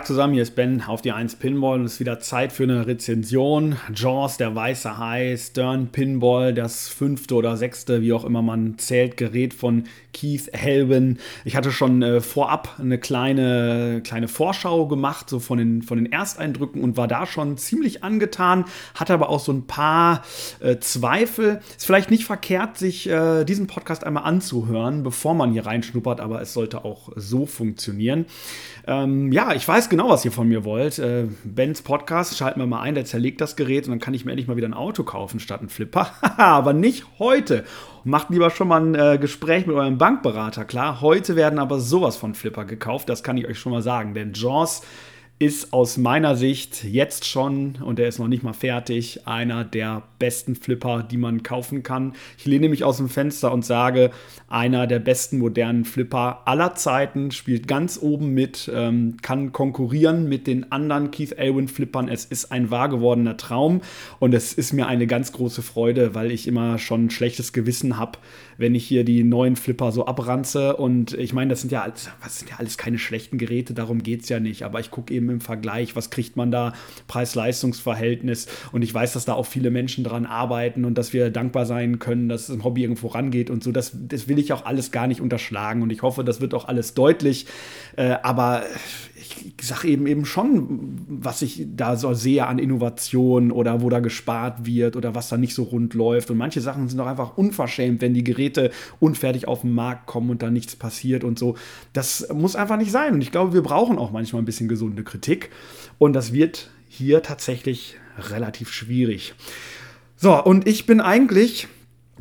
Tag zusammen, hier ist Ben auf die 1 Pinball und es ist wieder Zeit für eine Rezension. Jaws, der weiße Hai, Stern Pinball, das fünfte oder sechste, wie auch immer man zählt, Gerät von Keith Helvin. Ich hatte schon äh, vorab eine kleine, kleine Vorschau gemacht, so von den, von den Ersteindrücken und war da schon ziemlich angetan, hatte aber auch so ein paar äh, Zweifel. Ist vielleicht nicht verkehrt, sich äh, diesen Podcast einmal anzuhören, bevor man hier reinschnuppert, aber es sollte auch so funktionieren. Ähm, ja, ich weiß genau, was ihr von mir wollt. Äh, Bens Podcast, schalten wir mal ein, der zerlegt das Gerät und dann kann ich mir endlich mal wieder ein Auto kaufen statt ein Flipper. aber nicht heute. Macht lieber schon mal ein äh, Gespräch mit eurem Bankberater, klar. Heute werden aber sowas von Flipper gekauft, das kann ich euch schon mal sagen. Denn Jaws ist aus meiner Sicht jetzt schon, und der ist noch nicht mal fertig, einer der besten Flipper, die man kaufen kann. Ich lehne mich aus dem Fenster und sage, einer der besten modernen Flipper aller Zeiten, spielt ganz oben mit, ähm, kann konkurrieren mit den anderen Keith Elwin Flippern. Es ist ein wahr gewordener Traum und es ist mir eine ganz große Freude, weil ich immer schon ein schlechtes Gewissen habe, wenn ich hier die neuen Flipper so abranze. Und ich meine, das sind ja, alles, das sind ja alles keine schlechten Geräte, darum geht es ja nicht. Aber ich gucke eben im Vergleich, was kriegt man da, Preis-Leistungs-Verhältnis. Und ich weiß, dass da auch viele Menschen dran arbeiten und dass wir dankbar sein können, dass ein Hobby irgendwo rangeht und so. Das, das will ich auch alles gar nicht unterschlagen. Und ich hoffe, das wird auch alles deutlich. Äh, aber ich sage eben eben schon, was ich da so sehe an Innovation oder wo da gespart wird oder was da nicht so rund läuft. Und manche Sachen sind auch einfach unverschämt, wenn die Geräte unfertig auf den Markt kommen und da nichts passiert und so. Das muss einfach nicht sein. Und ich glaube, wir brauchen auch manchmal ein bisschen gesunde Kritik. Und das wird hier tatsächlich relativ schwierig. So, und ich bin eigentlich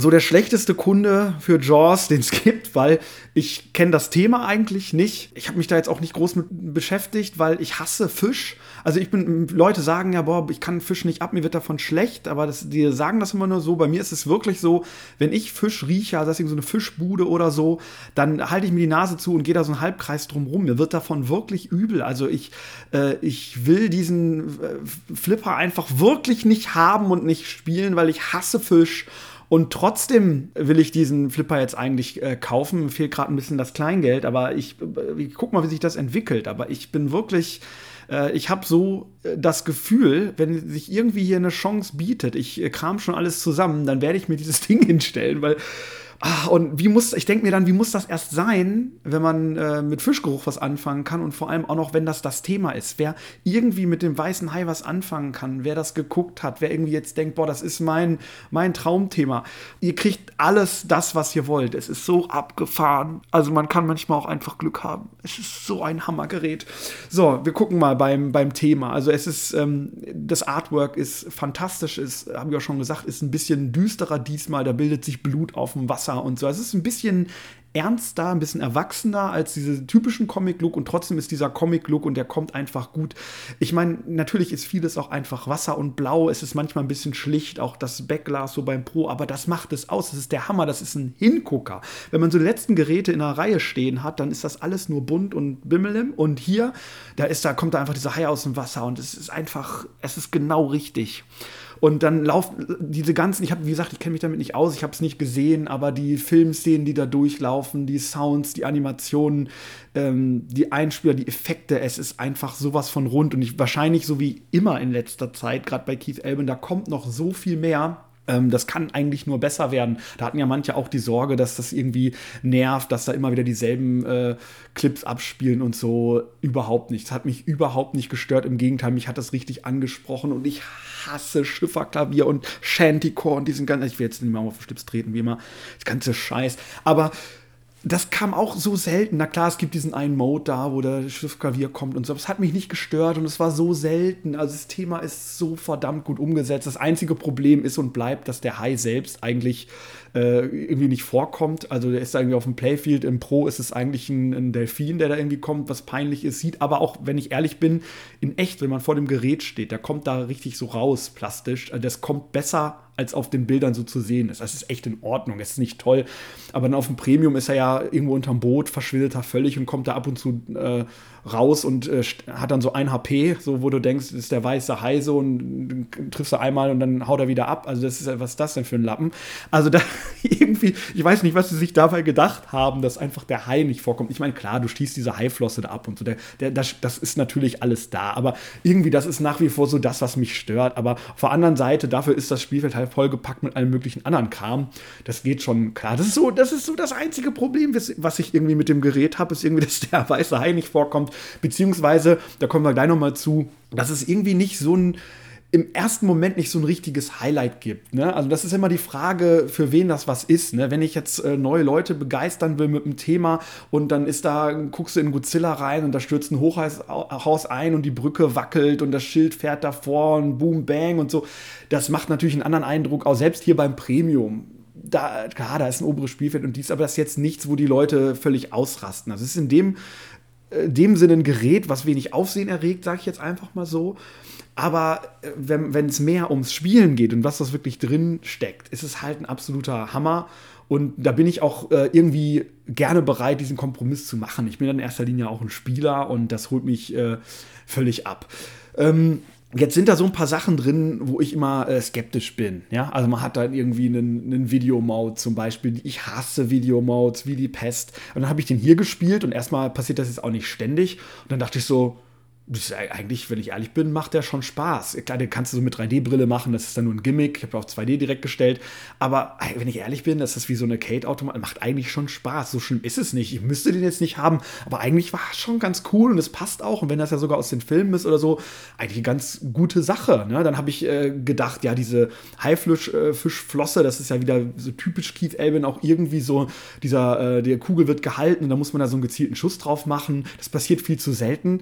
so der schlechteste Kunde für Jaws, den es gibt, weil ich kenne das Thema eigentlich nicht. Ich habe mich da jetzt auch nicht groß mit beschäftigt, weil ich hasse Fisch. Also ich bin, Leute sagen ja, boah, ich kann Fisch nicht ab, mir wird davon schlecht, aber das, die sagen das immer nur so. Bei mir ist es wirklich so, wenn ich Fisch rieche, also ist so eine Fischbude oder so, dann halte ich mir die Nase zu und gehe da so einen Halbkreis drum rum. Mir wird davon wirklich übel. Also ich, äh, ich will diesen äh, Flipper einfach wirklich nicht haben und nicht spielen, weil ich hasse Fisch. Und trotzdem will ich diesen Flipper jetzt eigentlich äh, kaufen. Mir fehlt gerade ein bisschen das Kleingeld, aber ich, äh, ich guck mal, wie sich das entwickelt. Aber ich bin wirklich äh, ich habe so äh, das Gefühl, wenn sich irgendwie hier eine Chance bietet, ich kram schon alles zusammen, dann werde ich mir dieses Ding hinstellen, weil Ah, und wie muss, ich denke mir dann, wie muss das erst sein, wenn man äh, mit Fischgeruch was anfangen kann und vor allem auch noch, wenn das das Thema ist. Wer irgendwie mit dem weißen Hai was anfangen kann, wer das geguckt hat, wer irgendwie jetzt denkt, boah, das ist mein, mein Traumthema. Ihr kriegt alles das, was ihr wollt. Es ist so abgefahren. Also man kann manchmal auch einfach Glück haben. Es ist so ein Hammergerät. So, wir gucken mal beim, beim Thema. Also es ist, ähm, das Artwork ist fantastisch, ist, habe ich auch schon gesagt, ist ein bisschen düsterer diesmal. Da bildet sich Blut auf dem Wasser Wasser und so. Es ist ein bisschen ernster, ein bisschen erwachsener als diese typischen Comic-Look und trotzdem ist dieser Comic-Look und der kommt einfach gut. Ich meine, natürlich ist vieles auch einfach Wasser und Blau, es ist manchmal ein bisschen schlicht, auch das Backglas so beim Pro, aber das macht es aus, das ist der Hammer, das ist ein Hingucker. Wenn man so die letzten Geräte in einer Reihe stehen hat, dann ist das alles nur bunt und bimmelim und hier, da ist da kommt da einfach dieser Hai aus dem Wasser und es ist einfach, es ist genau richtig. Und dann laufen diese ganzen, ich habe, wie gesagt, ich kenne mich damit nicht aus, ich habe es nicht gesehen, aber die Filmszenen, die da durchlaufen, die Sounds, die Animationen, ähm, die Einspieler, die Effekte, es ist einfach sowas von rund. Und ich wahrscheinlich so wie immer in letzter Zeit, gerade bei Keith Elben, da kommt noch so viel mehr ähm, das kann eigentlich nur besser werden. Da hatten ja manche auch die Sorge, dass das irgendwie nervt, dass da immer wieder dieselben äh, Clips abspielen und so. Überhaupt nicht. Das hat mich überhaupt nicht gestört. Im Gegenteil, mich hat das richtig angesprochen und ich hasse Schifferklavier und Shantycore und diesen ganzen. Ich will jetzt nicht mehr auf den Schlips treten, wie immer. Das ganze Scheiß. Aber das kam auch so selten. Na klar, es gibt diesen einen Mode da, wo der Schiffsklavier kommt und so. Aber es hat mich nicht gestört und es war so selten. Also das Thema ist so verdammt gut umgesetzt. Das einzige Problem ist und bleibt, dass der Hai selbst eigentlich äh, irgendwie nicht vorkommt. Also der ist da irgendwie auf dem Playfield. Im Pro ist es eigentlich ein, ein, Delfin, der da irgendwie kommt, was peinlich ist. Sieht aber auch, wenn ich ehrlich bin, in echt, wenn man vor dem Gerät steht, der kommt da richtig so raus, plastisch. Also das kommt besser als auf den Bildern so zu sehen ist. Das ist echt in Ordnung, es ist nicht toll. Aber dann auf dem Premium ist er ja irgendwo unterm Boot, verschwindet er völlig und kommt da ab und zu äh, raus und äh, hat dann so ein HP, so wo du denkst, ist der weiße Hai so und triffst du einmal und dann haut er wieder ab. Also das ist was ist das denn für ein Lappen? Also da irgendwie, ich weiß nicht, was sie sich dabei gedacht haben, dass einfach der Hai nicht vorkommt. Ich meine, klar, du stießt diese Haiflosse da ab und so, der, der, das, das ist natürlich alles da, aber irgendwie, das ist nach wie vor so das, was mich stört. Aber auf der anderen Seite, dafür ist das Spielfeld halt vollgepackt mit allem möglichen anderen Kram. Das geht schon klar. Das ist so, das ist so das einzige Problem, was ich irgendwie mit dem Gerät habe, ist irgendwie, dass der weiße Hai nicht vorkommt. Beziehungsweise, da kommen wir gleich nochmal zu, dass es irgendwie nicht so ein im ersten Moment nicht so ein richtiges Highlight gibt. Ne? Also das ist immer die Frage, für wen das was ist. Ne? Wenn ich jetzt äh, neue Leute begeistern will mit einem Thema und dann ist da, guckst du in Godzilla rein und da stürzt ein Hochhaus ein und die Brücke wackelt und das Schild fährt davor und boom, bang und so. Das macht natürlich einen anderen Eindruck, auch selbst hier beim Premium da, klar, da ist ein oberes Spielfeld und dies, aber das ist jetzt nichts, wo die Leute völlig ausrasten. Also es ist in dem, äh, dem Sinne ein Gerät, was wenig Aufsehen erregt, sage ich jetzt einfach mal so. Aber äh, wenn es mehr ums Spielen geht und was das wirklich drin steckt, ist es halt ein absoluter Hammer. Und da bin ich auch äh, irgendwie gerne bereit, diesen Kompromiss zu machen. Ich bin in erster Linie auch ein Spieler und das holt mich äh, völlig ab. Ähm, Jetzt sind da so ein paar Sachen drin, wo ich immer äh, skeptisch bin. Ja? Also man hat dann irgendwie einen, einen Videomode zum Beispiel. Ich hasse Videomodes wie die Pest. Und dann habe ich den hier gespielt und erstmal passiert das jetzt auch nicht ständig. Und dann dachte ich so, eigentlich, wenn ich ehrlich bin, macht der schon Spaß. Klar, den kannst du so mit 3D-Brille machen, das ist dann nur ein Gimmick. Ich habe auch 2D direkt gestellt. Aber wenn ich ehrlich bin, das ist wie so eine Kate-Automat, macht eigentlich schon Spaß. So schlimm ist es nicht. Ich müsste den jetzt nicht haben, aber eigentlich war es schon ganz cool und es passt auch. Und wenn das ja sogar aus den Filmen ist oder so, eigentlich eine ganz gute Sache. Ne? Dann habe ich äh, gedacht, ja, diese Haifischflosse, äh, das ist ja wieder so typisch Keith Elvin, auch irgendwie so, dieser, äh, der Kugel wird gehalten und da muss man da so einen gezielten Schuss drauf machen. Das passiert viel zu selten.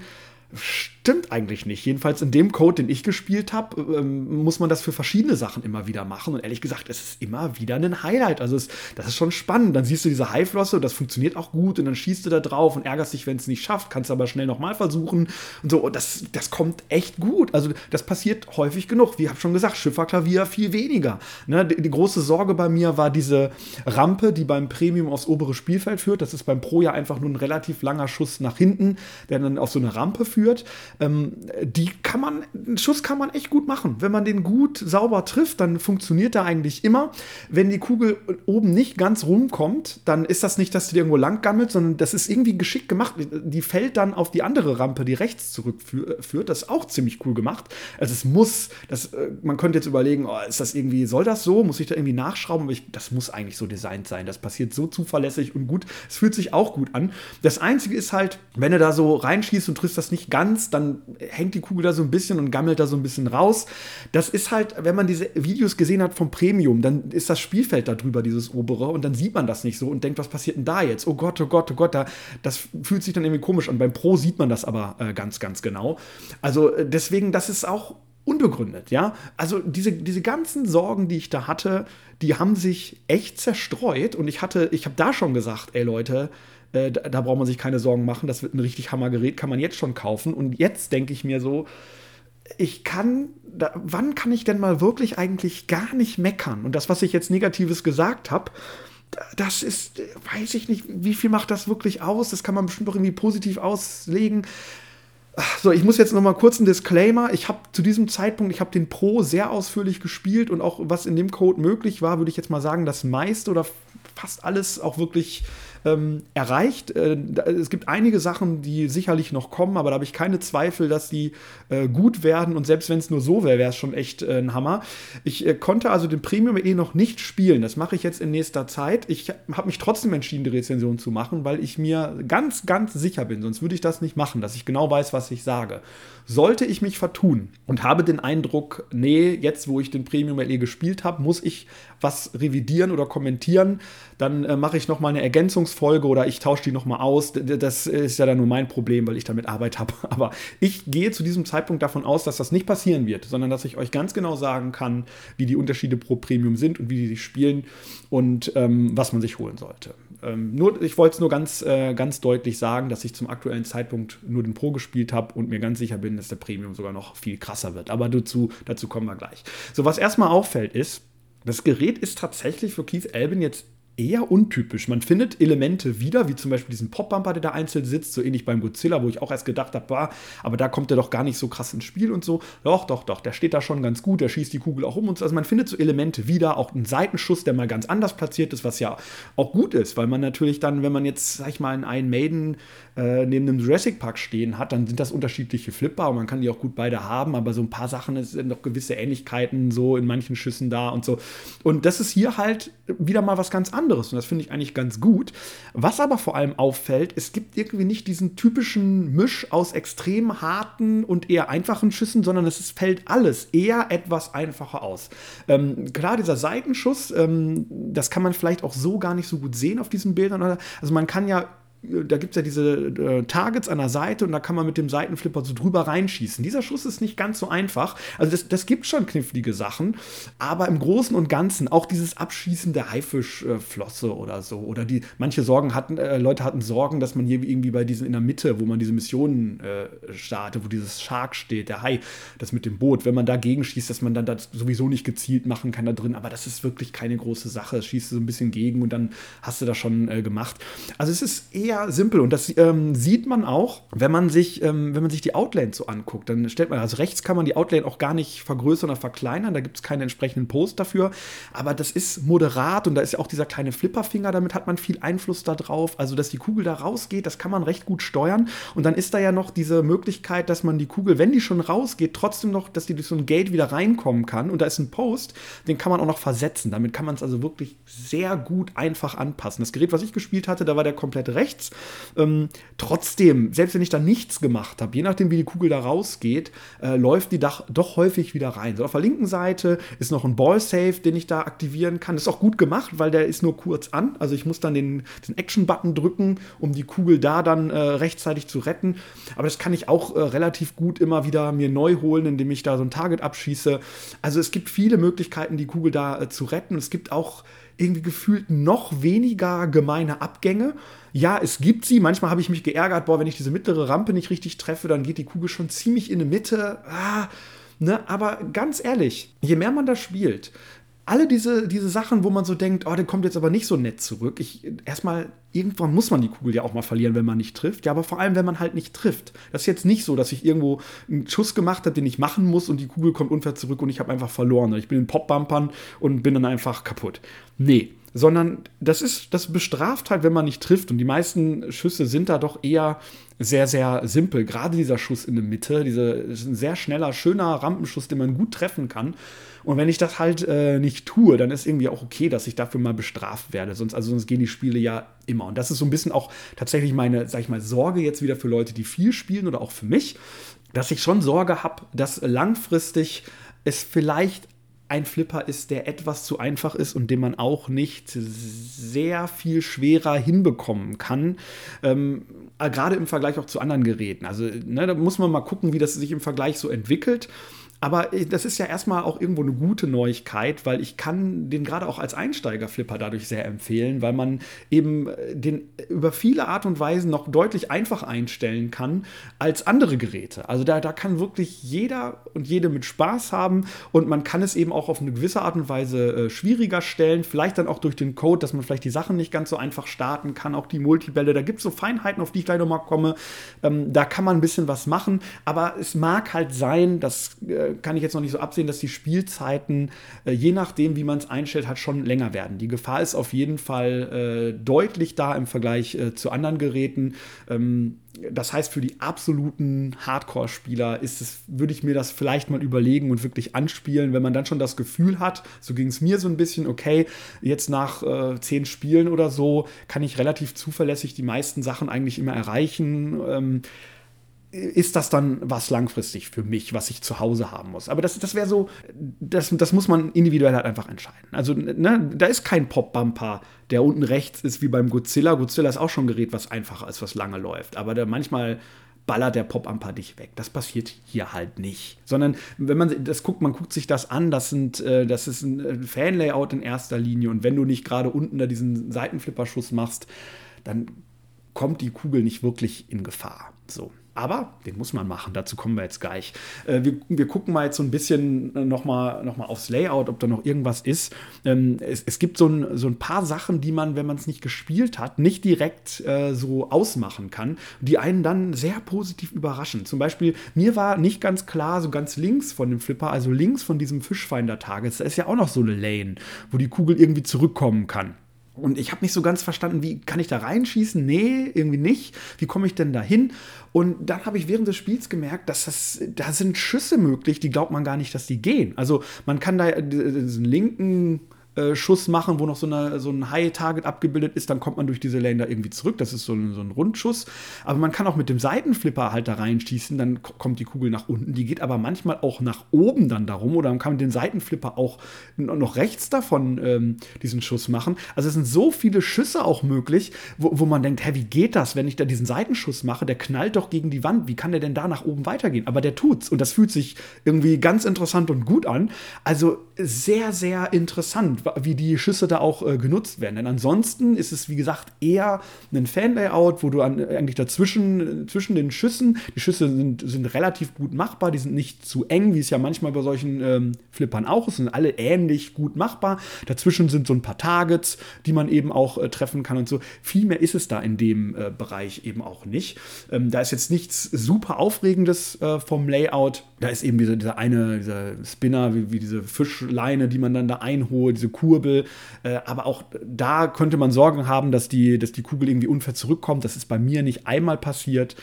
Stimmt eigentlich nicht. Jedenfalls in dem Code, den ich gespielt habe, ähm, muss man das für verschiedene Sachen immer wieder machen. Und ehrlich gesagt, es ist immer wieder ein Highlight. Also es, das ist schon spannend. Dann siehst du diese Haiflosse und das funktioniert auch gut. Und dann schießt du da drauf und ärgerst dich, wenn es nicht schafft. Kannst aber schnell nochmal versuchen. Und so, das, das kommt echt gut. Also das passiert häufig genug. Wie ich habe schon gesagt, Schifferklavier viel weniger. Ne? Die, die, große Sorge bei mir war diese Rampe, die beim Premium aufs obere Spielfeld führt. Das ist beim Pro ja einfach nur ein relativ langer Schuss nach hinten, der dann auf so eine Rampe führt führt, ähm, die kann man, einen Schuss kann man echt gut machen. Wenn man den gut sauber trifft, dann funktioniert er eigentlich immer. Wenn die Kugel oben nicht ganz rumkommt, dann ist das nicht, dass die irgendwo lang gammelt, sondern das ist irgendwie geschickt gemacht. Die fällt dann auf die andere Rampe, die rechts zurückführt. Das ist auch ziemlich cool gemacht. Also es muss, das, äh, man könnte jetzt überlegen, oh, ist das irgendwie, soll das so? Muss ich da irgendwie nachschrauben? Aber ich, das muss eigentlich so designt sein. Das passiert so zuverlässig und gut. Es fühlt sich auch gut an. Das Einzige ist halt, wenn du da so reinschießt und triffst das nicht ganz, dann hängt die Kugel da so ein bisschen und gammelt da so ein bisschen raus. Das ist halt, wenn man diese Videos gesehen hat vom Premium, dann ist das Spielfeld da drüber, dieses obere, und dann sieht man das nicht so und denkt, was passiert denn da jetzt? Oh Gott, oh Gott, oh Gott, da, das fühlt sich dann irgendwie komisch an. Beim Pro sieht man das aber äh, ganz, ganz genau. Also äh, deswegen, das ist auch unbegründet, ja. Also diese, diese ganzen Sorgen, die ich da hatte, die haben sich echt zerstreut und ich hatte, ich habe da schon gesagt, ey Leute, äh, da, da, braucht man sich keine Sorgen machen. Das wird ein richtig Hammergerät, kann man jetzt schon kaufen. Und jetzt denke ich mir so, ich kann, da, wann kann ich denn mal wirklich eigentlich gar nicht meckern? Und das, was ich jetzt Negatives gesagt habe, das ist, weiß ich nicht, wie viel macht das wirklich aus? Das kann man bestimmt auch irgendwie positiv auslegen. So, ich muss jetzt noch mal kurz einen Disclaimer. Ich habe zu diesem Zeitpunkt, ich habe den Pro sehr ausführlich gespielt und auch was in dem Code möglich war, würde ich jetzt mal sagen, das meiste oder fast alles auch wirklich ähm, erreicht. Äh, es gibt einige Sachen, die sicherlich noch kommen, aber da habe ich keine Zweifel, dass die äh, gut werden. Und selbst wenn es nur so wäre, wäre es schon echt äh, ein Hammer. Ich äh, konnte also den Premium eh noch nicht spielen. Das mache ich jetzt in nächster Zeit. Ich habe mich trotzdem entschieden, die Rezension zu machen, weil ich mir ganz, ganz sicher bin, sonst würde ich das nicht machen, dass ich genau weiß, was ich sage. Sollte ich mich vertun und habe den Eindruck, nee, jetzt wo ich den Premium LE gespielt habe, muss ich was revidieren oder kommentieren, dann äh, mache ich nochmal eine Ergänzungsfolge oder ich tausche die nochmal aus. Das ist ja dann nur mein Problem, weil ich damit Arbeit habe. Aber ich gehe zu diesem Zeitpunkt davon aus, dass das nicht passieren wird, sondern dass ich euch ganz genau sagen kann, wie die Unterschiede pro Premium sind und wie die sich spielen und ähm, was man sich holen sollte. Ähm, nur, ich wollte es nur ganz, äh, ganz deutlich sagen, dass ich zum aktuellen Zeitpunkt nur den Pro gespielt habe und mir ganz sicher bin, dass der Premium sogar noch viel krasser wird. Aber dazu, dazu kommen wir gleich. So, was erstmal auffällt, ist, Das Gerät ist tatsächlich für Keith Albin jetzt eher untypisch. Man findet Elemente wieder, wie zum Beispiel diesen Pop-Bumper, der da einzeln sitzt, so ähnlich beim Godzilla, wo ich auch erst gedacht habe, aber da kommt der doch gar nicht so krass ins Spiel und so. Doch, doch, doch, der steht da schon ganz gut, der schießt die Kugel auch um und so. Also man findet so Elemente wieder, auch einen Seitenschuss, der mal ganz anders platziert ist, was ja auch gut ist, weil man natürlich dann, wenn man jetzt, sag ich mal, einen Maiden äh, neben einem Jurassic Park stehen hat, dann sind das unterschiedliche Flipper und man kann die auch gut beide haben, aber so ein paar Sachen sind noch gewisse Ähnlichkeiten so in manchen Schüssen da und so. Und das ist hier halt wieder mal was ganz anderes und das finde ich eigentlich ganz gut. Was aber vor allem auffällt, es gibt irgendwie nicht diesen typischen Misch aus extrem harten und eher einfachen Schüssen, sondern es fällt alles eher etwas einfacher aus. Ähm, klar, dieser Seitenschuss, ähm, das kann man vielleicht auch so gar nicht so gut sehen auf diesen Bildern. Also man kann ja da gibt es ja diese äh, Targets an der Seite und da kann man mit dem Seitenflipper so drüber reinschießen. Dieser Schuss ist nicht ganz so einfach. Also das, das gibt schon knifflige Sachen, aber im Großen und Ganzen auch dieses Abschießen der Haifischflosse äh, oder so. Oder die, manche Sorgen hatten, äh, Leute hatten Sorgen, dass man hier irgendwie bei diesen in der Mitte, wo man diese Missionen äh, startet, wo dieses Shark steht, der Hai, das mit dem Boot, wenn man dagegen schießt, dass man dann das sowieso nicht gezielt machen kann da drin. Aber das ist wirklich keine große Sache. Schießt so ein bisschen gegen und dann hast du das schon äh, gemacht. Also es ist eher sehr simpel und das ähm, sieht man auch, wenn man sich, ähm, wenn man sich die Outlane so anguckt. Dann stellt man, also rechts kann man die Outlane auch gar nicht vergrößern oder verkleinern, da gibt es keinen entsprechenden Post dafür. Aber das ist moderat und da ist ja auch dieser kleine Flipperfinger, damit hat man viel Einfluss darauf. Also, dass die Kugel da rausgeht, das kann man recht gut steuern. Und dann ist da ja noch diese Möglichkeit, dass man die Kugel, wenn die schon rausgeht, trotzdem noch, dass die durch so ein Gate wieder reinkommen kann. Und da ist ein Post, den kann man auch noch versetzen. Damit kann man es also wirklich sehr gut einfach anpassen. Das Gerät, was ich gespielt hatte, da war der komplett rechts nichts. Ähm, trotzdem, selbst wenn ich da nichts gemacht habe, je nachdem, wie die Kugel da rausgeht, äh, läuft die Dach doch häufig wieder rein. So, auf der linken Seite ist noch ein Ball-Safe, den ich da aktivieren kann. Das ist auch gut gemacht, weil der ist nur kurz an. Also ich muss dann den, den Action-Button drücken, um die Kugel da dann äh, rechtzeitig zu retten. Aber das kann ich auch äh, relativ gut immer wieder mir neu holen, indem ich da so ein Target abschieße. Also es gibt viele Möglichkeiten, die Kugel da äh, zu retten. Es gibt auch irgendwie gefühlt noch weniger gemeine Abgänge. Ja, es gibt sie. Manchmal habe ich mich geärgert, boah, wenn ich diese mittlere Rampe nicht richtig treffe, dann geht die Kugel schon ziemlich in die Mitte. Ah, ne? Aber ganz ehrlich, je mehr man da spielt, alle diese, diese Sachen, wo man so denkt, oh, der kommt jetzt aber nicht so nett zurück. Ich, erstmal, irgendwann muss man die Kugel ja auch mal verlieren, wenn man nicht trifft. Ja, aber vor allem, wenn man halt nicht trifft. Das ist jetzt nicht so, dass ich irgendwo einen Schuss gemacht habe, den ich machen muss und die Kugel kommt unfair zurück und ich habe einfach verloren. Ich bin in Popbumpern und bin dann einfach kaputt. Nee, sondern das ist, das bestraft halt, wenn man nicht trifft. Und die meisten Schüsse sind da doch eher sehr, sehr simpel. Gerade dieser Schuss in der Mitte, dieser sehr schneller, schöner Rampenschuss, den man gut treffen kann. Und wenn ich das halt äh, nicht tue, dann ist irgendwie auch okay, dass ich dafür mal bestraft werde. Sonst, also sonst gehen die Spiele ja immer. Und das ist so ein bisschen auch tatsächlich meine, sag ich mal, Sorge jetzt wieder für Leute, die viel spielen oder auch für mich, dass ich schon Sorge habe, dass langfristig es vielleicht ein Flipper ist, der etwas zu einfach ist und den man auch nicht sehr viel schwerer hinbekommen kann. Ähm, gerade im Vergleich auch zu anderen Geräten. Also ne, da muss man mal gucken, wie das sich im Vergleich so entwickelt. Aber äh, das ist ja erstmal auch irgendwo eine gute Neuigkeit, weil ich kann den gerade auch als Einsteigerflipper dadurch sehr empfehlen, weil man eben äh, den über viele Art und Weisen noch deutlich einfach einstellen kann als andere Geräte. Also da, da kann wirklich jeder und jede mit Spaß haben und man kann es eben auch auf eine gewisse Art und Weise äh, schwieriger stellen, vielleicht dann auch durch den Code, dass man vielleicht die Sachen nicht ganz so einfach starten kann, auch die Multibälle, da gibt es so Feinheiten, auf die ich gleich nochmal komme, ähm, da kann man ein bisschen was machen, aber es mag halt sein, dass äh, kann ich jetzt noch nicht so absehen, dass die Spielzeiten, äh, je nachdem, wie man es einstellt, halt schon länger werden. Die Gefahr ist auf jeden Fall äh, deutlich da im Vergleich äh, zu anderen Geräten. Ähm, das heißt, für die absoluten Hardcore-Spieler ist es, würde ich mir das vielleicht mal überlegen und wirklich anspielen, wenn man dann schon das Gefühl hat, so ging es mir so ein bisschen, okay, jetzt nach äh, zehn Spielen oder so kann ich relativ zuverlässig die meisten Sachen eigentlich immer erreichen. Ähm, ist das dann was langfristig für mich, was ich zu Hause haben muss. Aber das, das wäre so, das, das muss man individuell halt einfach entscheiden. Also, ne, da ist kein Pop-Bumper, der unten rechts ist wie beim Godzilla. Godzilla ist auch schon ein Gerät, was einfacher ist, was lange läuft. Aber da manchmal ballert der Pop-Bumper dich weg. Das passiert hier halt nicht. Sondern wenn man das guckt, man guckt sich das an, das, sind, äh, das ist ein Fan-Layout in erster Linie. Und wenn du nicht gerade unten da diesen Seitenflipperschuss machst, dann kommt die Kugel nicht wirklich in Gefahr. So. Aber den muss man machen, dazu kommen wir jetzt gleich. Äh, wir, wir gucken mal jetzt so ein bisschen äh, nochmal noch mal aufs Layout, ob da noch irgendwas ist. Ähm, es, es gibt so ein, so ein paar Sachen, die man, wenn man es nicht gespielt hat, nicht direkt äh, so ausmachen kann, die einen dann sehr positiv überraschen. Zum Beispiel, mir war nicht ganz klar, so ganz links von dem Flipper, also links von diesem Fischfinder-Targets, da ist ja auch noch so eine Lane, wo die Kugel irgendwie zurückkommen kann. Und ich habe nicht so ganz verstanden, wie kann ich da reinschießen? Nee, irgendwie nicht. Wie komme ich denn da hin? Und dann habe ich während des Spiels gemerkt, dass das, da sind Schüsse möglich, die glaubt man gar nicht, dass die gehen. Also man kann da diesen linken äh, Schuss machen, wo noch so, eine, so ein High-Target abgebildet ist, dann kommt man durch diese Lane da irgendwie zurück. Das ist so ein, so ein Rundschuss. Aber man kann auch mit dem Seitenflipper halt da reinschießen, dann kommt die Kugel nach unten. Die geht aber manchmal auch nach oben dann darum oder man kann mit dem Seitenflipper auch noch rechts davon ähm, diesen Schuss machen. Also es sind so viele Schüsse auch möglich, wo, wo man denkt, hä, wie geht das, wenn ich da diesen Seitenschuss mache? Der knallt doch gegen die Wand. Wie kann der denn da nach oben weitergehen? Aber der tut's und das fühlt sich irgendwie ganz interessant und gut an. Also sehr, sehr interessant wie die Schüsse da auch äh, genutzt werden. Denn ansonsten ist es, wie gesagt, eher ein Fan-Layout, wo du an, eigentlich dazwischen zwischen den Schüssen, die Schüsse sind, sind relativ gut machbar, die sind nicht zu eng, wie es ja manchmal bei solchen ähm, Flippern auch ist, sind alle ähnlich gut machbar. Dazwischen sind so ein paar Targets, die man eben auch äh, treffen kann und so. Viel mehr ist es da in dem äh, Bereich eben auch nicht. Ähm, da ist jetzt nichts super Aufregendes äh, vom Layout. Da ist eben diese, dieser eine, dieser Spinner, wie, wie diese Fischleine, die man dann da einholt, diese Kurbel. Äh, aber auch da könnte man Sorgen haben, dass die, dass die Kugel irgendwie unfair zurückkommt. Das ist bei mir nicht einmal passiert.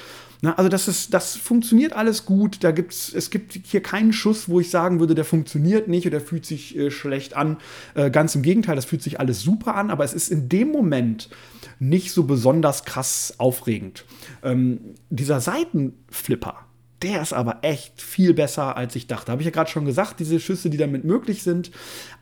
Na, also das, ist, das funktioniert alles gut. Da gibt's, es gibt hier keinen Schuss, wo ich sagen würde, der funktioniert nicht oder fühlt sich äh, schlecht an. Äh, ganz im Gegenteil, das fühlt sich alles super an, aber es ist in dem Moment nicht so besonders krass aufregend. Ähm, dieser Seitenflipper, der ist aber echt viel besser, als ich dachte. Habe ich ja gerade schon gesagt, diese Schüsse, die damit möglich sind.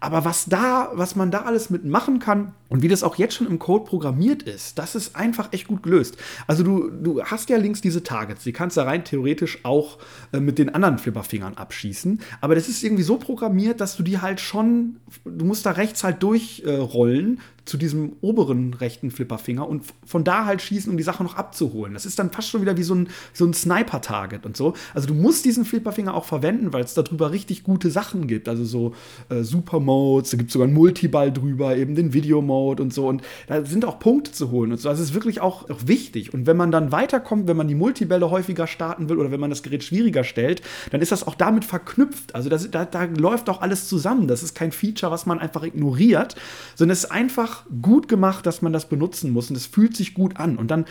Aber was da, was man da alles mitmachen kann und wie das auch jetzt schon im Code programmiert ist, das ist einfach echt gut gelöst. Also du, du hast ja links diese Targets, die kannst du rein theoretisch auch äh, mit den anderen Flipperfingern abschießen. Aber das ist irgendwie so programmiert, dass du die halt schon, du musst da rechts halt durchrollen, äh, zu diesem oberen rechten Flipperfinger und von da halt schießen, um die Sache noch abzuholen. Das ist dann fast schon wieder wie so ein, so ein Sniper-Target und so. Also du musst diesen Flipperfinger auch verwenden, weil es darüber richtig gute Sachen gibt. Also so äh, Super-Modes, da gibt es sogar einen Multiball drüber, eben den Video-Mode und so. Und da sind auch Punkte zu holen und so. Also es ist wirklich auch, auch wichtig. Und wenn man dann weiterkommt, wenn man die Multibälle häufiger starten will oder wenn man das Gerät schwieriger stellt, dann ist das auch damit verknüpft. Also das, da, da läuft auch alles zusammen. Das ist kein Feature, was man einfach ignoriert, sondern es ist einfach gut gemacht, dass man das benutzen muss und es fühlt sich gut an. Und dann,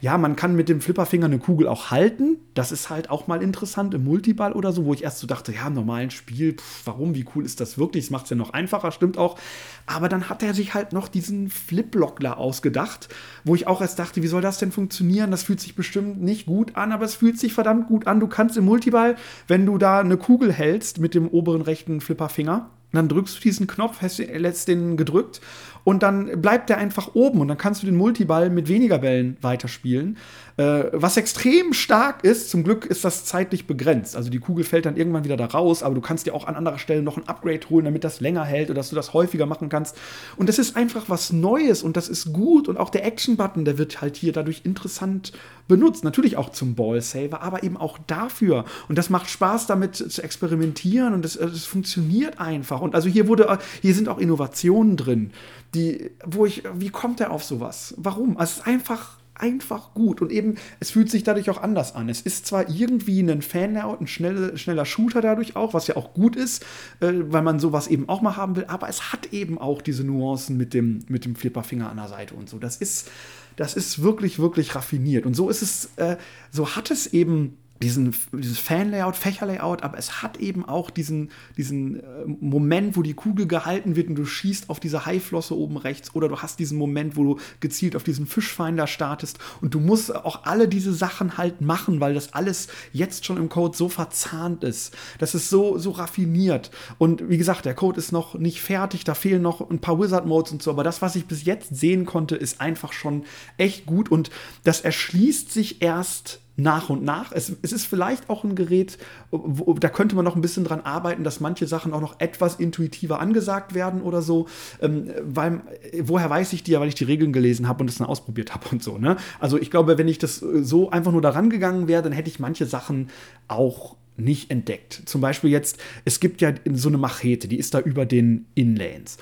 ja, man kann mit dem Flipperfinger eine Kugel auch halten. Das ist halt auch mal interessant im Multiball oder so, wo ich erst so dachte, ja, im normalen Spiel, pff, warum, wie cool ist das wirklich? Das macht es ja noch einfacher, stimmt auch. Aber dann hat er sich halt noch diesen Flip-Lockler ausgedacht, wo ich auch erst dachte, wie soll das denn funktionieren? Das fühlt sich bestimmt nicht gut an, aber es fühlt sich verdammt gut an. Du kannst im Multiball, wenn du da eine Kugel hältst mit dem oberen rechten Flipperfinger, dann drückst du diesen Knopf, lässt den gedrückt und dann bleibt der einfach oben und dann kannst du den Multiball mit weniger Bällen weiterspielen. Äh, was extrem stark ist, zum Glück ist das zeitlich begrenzt. Also die Kugel fällt dann irgendwann wieder da raus, aber du kannst dir auch an anderer Stelle noch ein Upgrade holen, damit das länger hält oder dass du das häufiger machen kannst. Und das ist einfach was Neues und das ist gut. Und auch der Action-Button, der wird halt hier dadurch interessant benutzt. Natürlich auch zum Ball-Saver, aber eben auch dafür. Und das macht Spaß, damit zu experimentieren und das, das funktioniert einfach. Und also hier wurde, hier sind auch Innovationen drin, die, wo ich, wie kommt er auf sowas? Warum? Also es ist einfach einfach gut und eben, es fühlt sich dadurch auch anders an. Es ist zwar irgendwie ein Fan-Layout, ein schneller, schneller Shooter dadurch auch, was ja auch gut ist, äh, weil man sowas eben auch mal haben will, aber es hat eben auch diese Nuancen mit dem, mit dem Flipperfinger an der Seite und so. Das ist, das ist wirklich, wirklich raffiniert. Und so ist es, äh, so hat es eben diesen, dieses Fan-Layout, Fächer-Layout, aber es hat eben auch diesen, diesen äh, Moment, wo die Kugel gehalten wird und du schießt auf diese Haiflosse oben rechts oder du hast diesen Moment, wo du gezielt auf diesen Fischfinder startest und du musst auch alle diese Sachen halt machen, weil das alles jetzt schon im Code so verzahnt ist. Das ist so, so raffiniert. Und wie gesagt, der Code ist noch nicht fertig, da fehlen noch ein paar Wizard-Modes und so, aber das, was ich bis jetzt sehen konnte, ist einfach schon echt gut und das erschließt sich erst nach und nach. Es, es ist vielleicht auch ein Gerät, wo, da könnte man noch ein bisschen dran arbeiten, dass manche Sachen auch noch etwas intuitiver angesagt werden oder so. Ähm, weil, woher weiß ich die ja, weil ich die Regeln gelesen habe und es dann ausprobiert habe und so. Ne? Also ich glaube, wenn ich das so einfach nur daran gegangen wäre, dann hätte ich manche Sachen auch nicht entdeckt. Zum Beispiel jetzt, es gibt ja so eine Machete, die ist da über den Inlanes.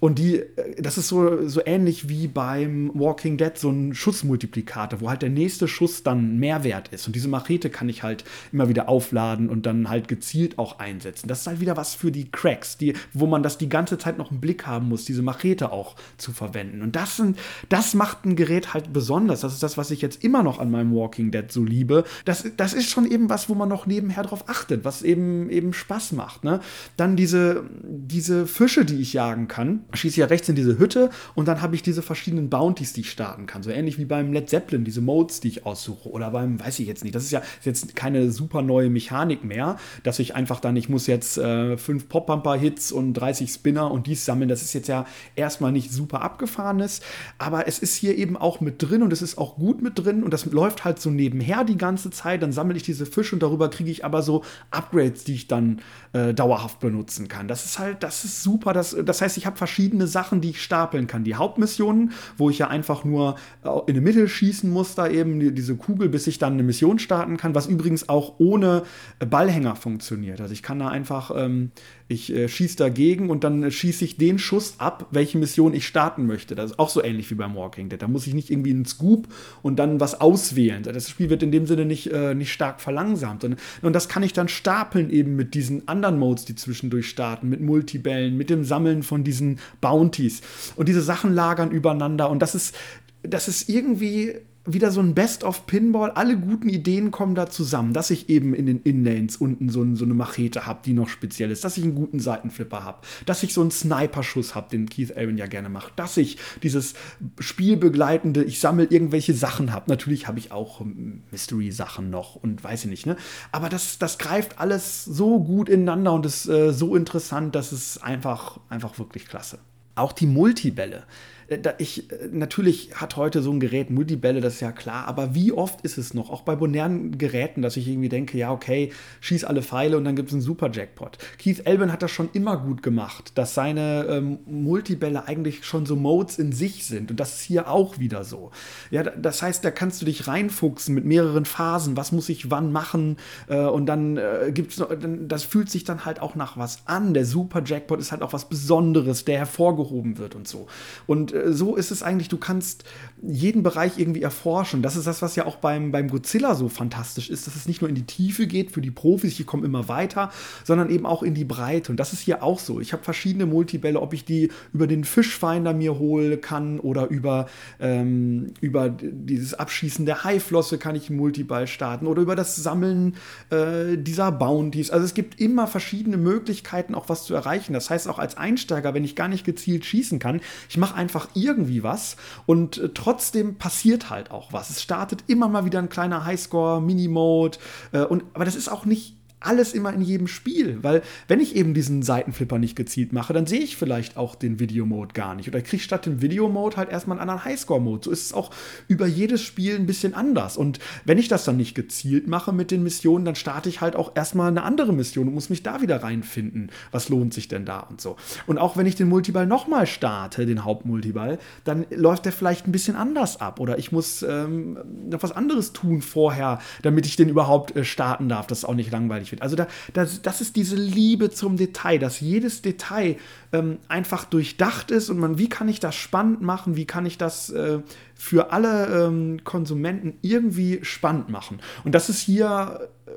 Und die, äh, das ist so, so ähnlich wie beim Walking Dead, so ein Schussmultiplikator, wo halt der nächste Schuss dann Mehrwert ist. Und diese Machete kann ich halt immer wieder aufladen und dann halt gezielt auch einsetzen. Das ist halt wieder was für die Cracks, die, wo man das die ganze Zeit noch im Blick haben muss, diese Machete auch zu verwenden. Und das, sind, das macht ein Gerät halt besonders. Das ist das, was ich jetzt immer noch an meinem Walking Dead so liebe. Das, das ist schon eben was, wo man noch nebenher drauf achtet, was eben, eben Spaß macht. Ne? Dann diese, diese Fische, die ich jagen kann schieße ja rechts in diese Hütte und dann habe ich diese verschiedenen Bounties, die ich starten kann. So ähnlich wie beim Led Zeppelin, diese Modes, die ich aussuche. Oder beim, weiß ich jetzt nicht. Das ist ja ist jetzt keine super neue Mechanik mehr, dass ich einfach dann, ich muss jetzt äh, fünf Pop-Bumper-Hits und 30 Spinner und dies sammeln. Das ist jetzt ja erstmal nicht super abgefahrenes, aber es ist hier eben auch mit drin und es ist auch gut mit drin und das läuft halt so nebenher die ganze Zeit. Dann sammle ich diese Fische und darüber kriege ich aber so Upgrades, die ich dann äh, dauerhaft benutzen kann. Das ist halt, das ist super. Das, das heißt, ich habe verschiedene Sachen, die ich stapeln kann. Die Hauptmissionen, wo ich ja einfach nur äh, in die Mitte schießen muss, da eben die, diese Kugel, bis ich dann eine Mission starten kann, was übrigens auch ohne Ballhänger funktioniert. Also ich kann da einfach ähm, ich äh, schieße dagegen und dann schieße ich den Schuss ab, welche Mission ich starten möchte. Das ist auch so ähnlich wie beim Walking Dead. Da muss ich nicht irgendwie einen Scoop und dann was auswählen. Das Spiel wird in dem Sinne nicht, äh, nicht stark verlangsamt. Und, und das kann ich dann stapeln eben mit diesen anderen Modes, die zwischendurch starten, mit Multibällen, mit dem Sammeln von diesen Bounties. Und diese Sachen lagern übereinander. Und das ist, das ist irgendwie wieder so ein Best of Pinball. Alle guten Ideen kommen da zusammen, dass ich eben in den Inlanes unten so, so eine Machete habe, die noch speziell ist, dass ich einen guten Seitenflipper habe, dass ich so einen Sniper-Schuss habe, den Keith Aaron ja gerne macht, dass ich dieses spielbegleitende, ich sammle irgendwelche Sachen habe. Natürlich habe ich auch ähm, Mystery-Sachen noch und weiß ich nicht, ne? Aber das, das greift alles so gut ineinander und ist äh, so interessant, dass es einfach, einfach wirklich klasse. Auch die Multibälle. Äh, ich, äh, natürlich hat heute so ein Gerät Multibälle, das ist ja klar, aber wie oft ist es noch, auch bei modernen Geräten, dass ich irgendwie denke, ja, okay, schieß alle Pfeile und dann gibt es einen super Jackpot. Keith Elben hat das schon immer gut gemacht, dass seine ähm, Multibälle eigentlich schon so Modes in sich sind und das ist hier auch wieder so. Ja, das heißt, da kannst du dich reinfuchsen mit mehreren Phasen, was muss ich wann machen äh, und dann äh, gibt es, das fühlt sich dann halt auch nach was an. Der Super Jackpot ist halt auch was Besonderes, der hervorgehoben wird und so. Und äh, so ist es eigentlich, du kannst jeden Bereich irgendwie erforschen. Das ist das, was ja auch beim, beim Godzilla so fantastisch ist, dass es nicht nur in die Tiefe geht für die Profis, die kommen immer weiter, sondern eben auch in die Breite. Und das ist hier auch so. Ich habe verschiedene Multibälle, ob ich die über den Fischfinder mir holen kann oder über, ähm, über dieses Abschießen der Haiflosse kann ich einen Multiball starten oder über das Sammeln äh, dieser Bounties. Also es gibt immer verschiedene Möglichkeiten, auch was zu erreichen. Das heißt, auch als Einsteiger, wenn ich gar nicht gezielt schießen kann, ich mache einfach irgendwie was und äh, trotzdem passiert halt auch was. Es startet immer mal wieder ein kleiner Highscore, Minimode, äh, und, aber das ist auch nicht alles immer in jedem Spiel, weil wenn ich eben diesen Seitenflipper nicht gezielt mache, dann sehe ich vielleicht auch den Videomode gar nicht oder kriege statt dem Videomode halt erstmal einen anderen Highscore-Mode. So ist es auch über jedes Spiel ein bisschen anders und wenn ich das dann nicht gezielt mache mit den Missionen, dann starte ich halt auch erstmal eine andere Mission und muss mich da wieder reinfinden. Was lohnt sich denn da und so. Und auch wenn ich den Multiball nochmal starte, den Hauptmultiball, dann läuft der vielleicht ein bisschen anders ab oder ich muss ähm, noch was anderes tun vorher, damit ich den überhaupt äh, starten darf. Das ist auch nicht langweilig langweilig wird. Also da, das, das ist diese Liebe zum Detail, dass jedes Detail ähm, einfach durchdacht ist und man, wie kann ich das spannend machen, wie kann ich das äh, für alle ähm, Konsumenten irgendwie spannend machen. Und das ist hier, äh,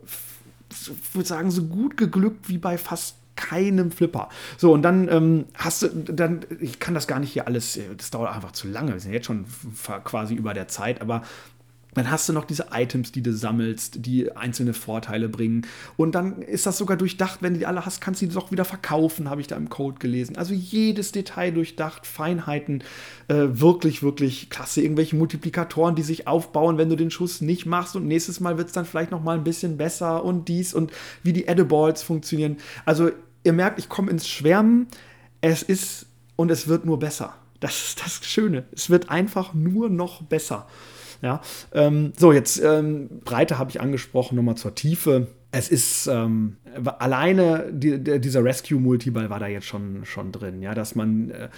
ich würde sagen, so gut geglückt wie bei fast keinem Flipper. So, und dann ähm, hast du, dann, ich kann das gar nicht hier alles, äh, das dauert einfach zu lange. Wir sind jetzt schon quasi über der Zeit, aber dann hast du noch diese Items, die du sammelst, die einzelne Vorteile bringen. Und dann ist das sogar durchdacht, wenn du die alle hast, kannst du die doch wieder verkaufen, habe ich da im Code gelesen. Also jedes Detail durchdacht, Feinheiten, äh, wirklich, wirklich klasse. Irgendwelche Multiplikatoren, die sich aufbauen, wenn du den Schuss nicht machst. Und nächstes Mal wird es dann vielleicht noch mal ein bisschen besser und dies und wie die Edibles funktionieren. Also ihr merkt, ich komme ins Schwärmen. Es ist und es wird nur besser. Das ist das Schöne. Es wird einfach nur noch besser. Ja, ähm, so, jetzt ähm, Breite habe ich angesprochen, nochmal zur Tiefe. Es ist ähm, alleine die, der, dieser Rescue-Multiball war da jetzt schon, schon drin, ja, dass man äh,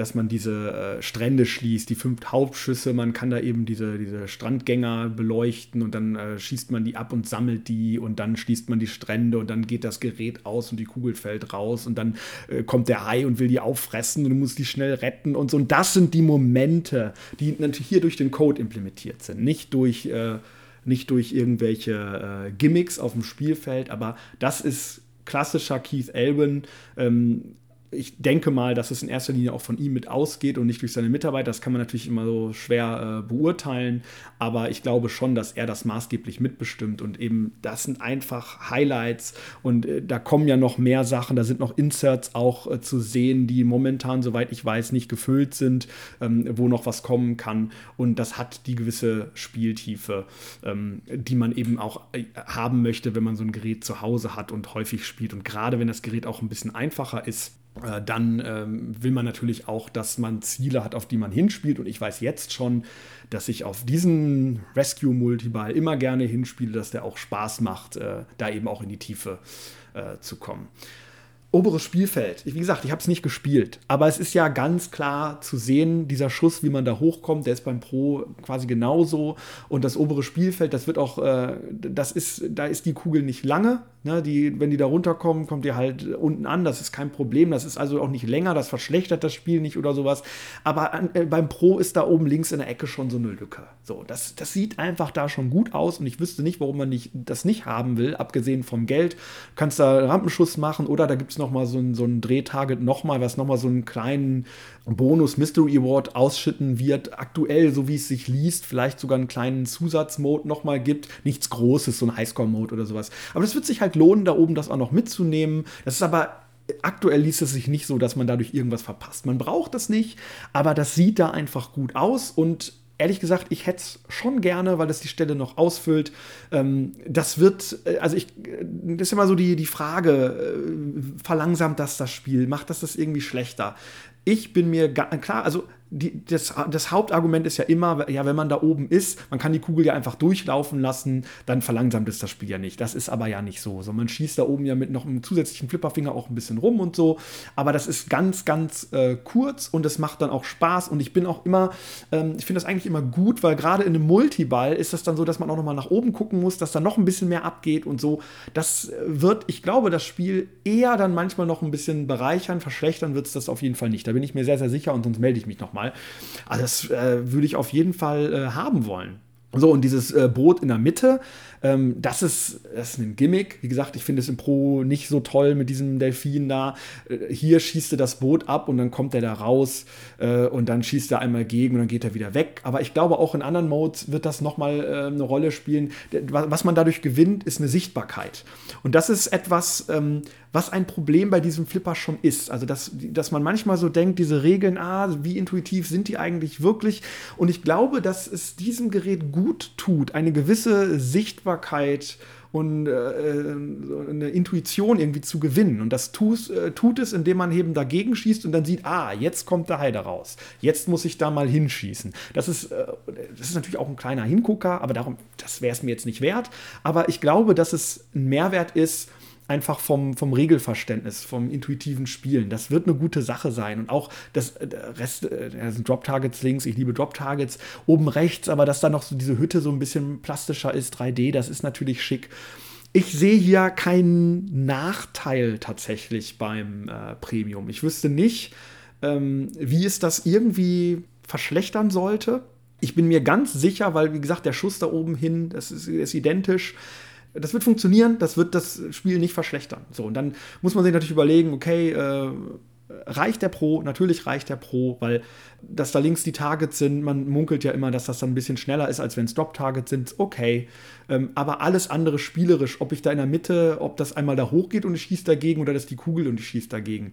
dass man diese äh, Strände schließt, die fünf Hauptschüsse, man kann da eben diese, diese Strandgänger beleuchten und dann äh, schießt man die ab und sammelt die und dann schließt man die Strände und dann geht das Gerät aus und die Kugel fällt raus und dann äh, kommt der Hai und will die auffressen und du musst die schnell retten und so. Und das sind die Momente, die natürlich hier durch den Code implementiert sind, nicht durch äh, nicht durch irgendwelche äh, Gimmicks auf dem Spielfeld, aber das ist klassischer Keith Elwin. Ähm, ich denke mal, dass es in erster Linie auch von ihm mit ausgeht und nicht durch seine Mitarbeiter. Das kann man natürlich immer so schwer äh, beurteilen, aber ich glaube schon, dass er das maßgeblich mitbestimmt und eben das sind einfach Highlights und äh, da kommen ja noch mehr Sachen. Da sind noch Inserts auch äh, zu sehen, die momentan, soweit ich weiß, nicht gefüllt sind, ähm, wo noch was kommen kann und das hat die gewisse Spieltiefe, ähm, die man eben auch äh, haben möchte, wenn man so ein Gerät zu Hause hat und häufig spielt und gerade wenn das Gerät auch ein bisschen einfacher ist dann ähm, will man natürlich auch, dass man Ziele hat, auf die man hinspielt. Und ich weiß jetzt schon, dass ich auf diesen Rescue-Multiball immer gerne hinspiele, dass der auch Spaß macht, äh, da eben auch in die Tiefe äh, zu kommen oberes Spielfeld. Wie gesagt, ich habe es nicht gespielt, aber es ist ja ganz klar zu sehen, dieser Schuss, wie man da hochkommt, der ist beim Pro quasi genauso. Und das obere Spielfeld, das wird auch, äh, das ist, da ist die Kugel nicht lange. Ne? Die, wenn die da runterkommen, kommt ihr halt unten an. Das ist kein Problem. Das ist also auch nicht länger. Das verschlechtert das Spiel nicht oder sowas. Aber an, äh, beim Pro ist da oben links in der Ecke schon so eine Lücke. So, das, das sieht einfach da schon gut aus. Und ich wüsste nicht, warum man nicht, das nicht haben will, abgesehen vom Geld. Du kannst da Rampenschuss machen oder da gibt es nochmal so ein, so ein Drehtarget nochmal, was nochmal so einen kleinen Bonus Mystery Award ausschütten wird. Aktuell, so wie es sich liest, vielleicht sogar einen kleinen Zusatzmode nochmal gibt. Nichts Großes, so ein Highscore-Mode oder sowas. Aber das wird sich halt lohnen, da oben das auch noch mitzunehmen. Das ist aber aktuell liest es sich nicht so, dass man dadurch irgendwas verpasst. Man braucht das nicht, aber das sieht da einfach gut aus und ehrlich gesagt, ich hätte es schon gerne, weil das die Stelle noch ausfüllt. Ähm, das wird, äh, also ich, das ist immer so die, die Frage, äh, verlangsamt das das Spiel? Macht das das irgendwie schlechter? Ich bin mir klar, also die, das, das, Hauptargument ist ja immer, ja, wenn man da oben ist, man kann die Kugel ja einfach durchlaufen lassen, dann verlangsamt es das Spiel ja nicht. Das ist aber ja nicht so. so man schießt da oben ja mit noch einem zusätzlichen Flipperfinger auch ein bisschen rum und so. Aber das ist ganz, ganz äh, kurz und es macht dann auch Spaß. Und ich bin auch immer, ähm, ich finde das eigentlich immer gut, weil gerade in einem Multiball ist das dann so, dass man auch nochmal nach oben gucken muss, dass da noch ein bisschen mehr abgeht und so. Das wird, ich glaube, das Spiel eher dann manchmal noch ein bisschen bereichern, verschlechtern wird es das auf jeden Fall nicht. Da bin ich mir sehr, sehr sicher und sonst melde ich mich nochmal mal. Also das äh, würde ich auf jeden Fall äh, haben wollen. So, und dieses äh, Boot in der Mitte, ähm, das, ist, das ist ein Gimmick. Wie gesagt, ich finde es im Pro nicht so toll mit diesem Delfin da. Äh, hier schießt er das Boot ab und dann kommt er da raus äh, und dann schießt er einmal gegen und dann geht er wieder weg. Aber ich glaube, auch in anderen Modes wird das nochmal äh, eine Rolle spielen. Was man dadurch gewinnt, ist eine Sichtbarkeit. Und das ist etwas, ähm, was ein Problem bei diesem Flipper schon ist. Also, dass, dass man manchmal so denkt, diese Regeln, ah, wie intuitiv sind die eigentlich wirklich? Und ich glaube, dass es diesem Gerät gut tut, eine gewisse Sichtbarkeit und äh, eine Intuition irgendwie zu gewinnen. Und das tut, äh, tut es, indem man eben dagegen schießt und dann sieht, ah, jetzt kommt der Heider raus. Jetzt muss ich da mal hinschießen. Das ist, äh, das ist natürlich auch ein kleiner Hingucker, aber darum, das wäre es mir jetzt nicht wert. Aber ich glaube, dass es ein Mehrwert ist, einfach vom, vom Regelverständnis, vom intuitiven Spielen. Das wird eine gute Sache sein. Und auch das äh, Rest, äh, das sind Drop-Targets links, ich liebe Drop-Targets, oben rechts, aber dass da noch so diese Hütte so ein bisschen plastischer ist, 3D, das ist natürlich schick. Ich sehe hier keinen Nachteil tatsächlich beim äh, Premium. Ich wüsste nicht, ähm, wie es das irgendwie verschlechtern sollte. Ich bin mir ganz sicher, weil, wie gesagt, der Schuss da oben hin, das ist, ist identisch das wird funktionieren, das wird das Spiel nicht verschlechtern. So, und dann muss man sich natürlich überlegen, okay, äh, reicht der Pro? Natürlich reicht der Pro, weil dass da links die Targets sind, man munkelt ja immer, dass das dann ein bisschen schneller ist, als wenn es Drop-Targets sind, okay. Ähm, aber alles andere spielerisch, ob ich da in der Mitte, ob das einmal da hochgeht und ich schieße dagegen oder das ist die Kugel und ich schieße dagegen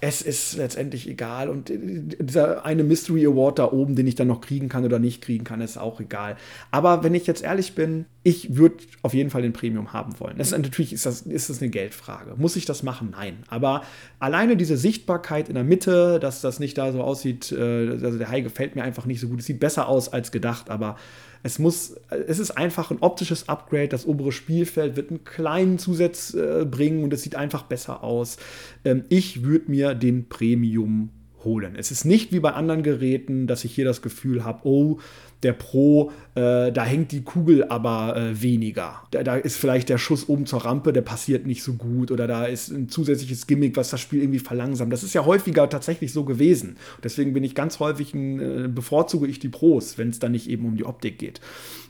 es ist letztendlich egal. Und dieser eine Mystery Award da oben, den ich dann noch kriegen kann oder nicht kriegen kann, ist auch egal. Aber wenn ich jetzt ehrlich bin, ich würde auf jeden Fall den Premium haben wollen. Das ist, natürlich ist das, ist das eine Geldfrage. Muss ich das machen? Nein. Aber alleine diese Sichtbarkeit in der Mitte, dass das nicht da so aussieht, äh, also der Hai gefällt mir einfach nicht so gut. Es sieht besser aus als gedacht, aber Es muss, es ist einfach ein optisches Upgrade. Das obere Spielfeld wird einen kleinen Zusatz äh, bringen und es sieht einfach besser aus. Ähm, ich würde mir den Premium holen. Es ist nicht wie bei anderen Geräten, dass ich hier das Gefühl habe, oh, der Pro, äh, da hängt die Kugel aber äh, weniger. Da, da, ist vielleicht der Schuss oben zur Rampe, der passiert nicht so gut oder da ist ein zusätzliches Gimmick, was das Spiel irgendwie verlangsamt. Das ist ja häufiger tatsächlich so gewesen. Deswegen bin ich ganz häufig ein, äh, bevorzuge ich die Pros, wenn es dann nicht eben um die Optik geht.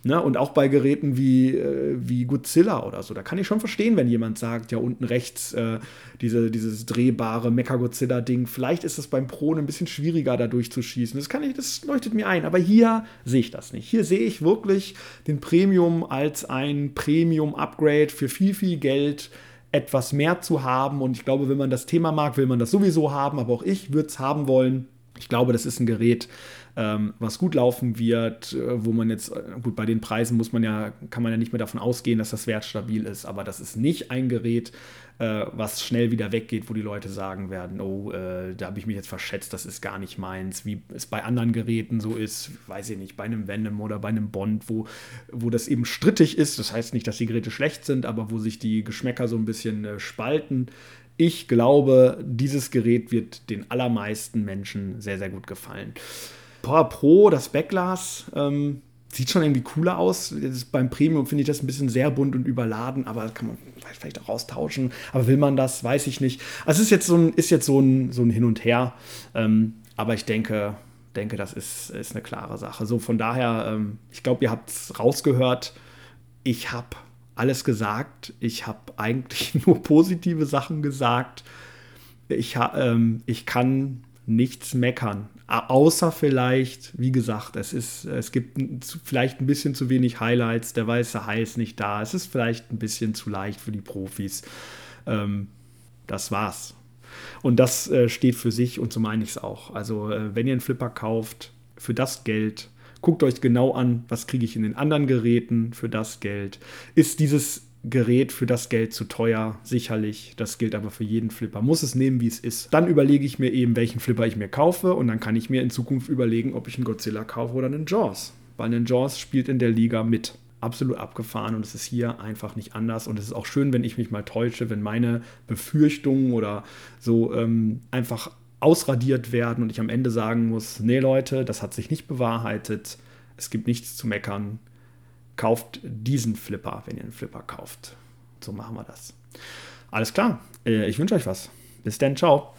Ne? Und auch bei Geräten wie, äh, wie Godzilla oder so, da kann ich schon verstehen, wenn jemand sagt, ja unten rechts äh, diese, dieses drehbare Mecha-Godzilla-Ding, vielleicht ist es beim Pro ein bisschen schwieriger da durchzuschießen. Das kann ich, das leuchtet mir ein. Aber hier sehe ich das nicht. Hier sehe ich wirklich den Premium als ein Premium-Upgrade für viel, viel Geld etwas mehr zu haben. Und ich glaube, wenn man das Thema mag, will man das sowieso haben. Aber auch ich würde es haben wollen. Ich glaube, das ist ein Gerät, ähm, was gut laufen wird, äh, wo man jetzt, äh, gut, bei den Preisen muss man ja, kann man ja nicht mehr davon ausgehen, dass das wertstabil ist, aber das ist nicht ein Gerät, äh, was schnell wieder weggeht, wo die Leute sagen werden, oh, äh, da habe ich mich jetzt verschätzt, das ist gar nicht meins, wie es bei anderen Geräten so ist, weiß ich nicht, bei einem Venom oder bei einem Bond, wo, wo das eben strittig ist, das heißt nicht, dass die Geräte schlecht sind, aber wo sich die Geschmäcker so ein bisschen äh, spalten. Ich glaube, dieses Gerät wird den allermeisten Menschen sehr, sehr gut gefallen. Power Pro, das Backglas, ähm, sieht schon irgendwie cooler aus. Jetzt beim Premium finde ich das ein bisschen sehr bunt und überladen, aber kann man vielleicht auch austauschen. Aber will man das, weiß ich nicht. Also es ist jetzt so ein, ist jetzt so ein, so ein Hin und Her. Ähm, aber ich denke, denke, das ist, ist eine klare Sache. So von daher, ähm, ich glaube, ihr habt es rausgehört. Ich habe alles gesagt. Ich habe eigentlich nur positive Sachen gesagt. Ich, ähm, ich kann nichts meckern. Außer vielleicht, wie gesagt, es, ist, es gibt vielleicht ein bisschen zu wenig Highlights, der weiße Hai ist nicht da, es ist vielleicht ein bisschen zu leicht für die Profis. Ähm, das war's. Und das äh, steht für sich und so meine ich es auch. Also, äh, wenn ihr einen Flipper kauft, für das Geld, guckt euch genau an, was kriege ich in den anderen Geräten für das Geld. Ist dieses Gerät für das Geld zu teuer, sicherlich. Das gilt aber für jeden Flipper. Muss es nehmen, wie es ist. Dann überlege ich mir eben, welchen Flipper ich mir kaufe und dann kann ich mir in Zukunft überlegen, ob ich einen Godzilla kaufe oder einen Jaws. Weil ein Jaws spielt in der Liga mit. Absolut abgefahren und es ist hier einfach nicht anders. Und es ist auch schön, wenn ich mich mal täusche, wenn meine Befürchtungen oder so ähm, einfach ausradiert werden und ich am Ende sagen muss, nee Leute, das hat sich nicht bewahrheitet. Es gibt nichts zu meckern kauft diesen Flipper, wenn ihr einen Flipper kauft. So machen wir das. Alles klar. Äh, ich wünsche euch was. Bis dann. Ciao.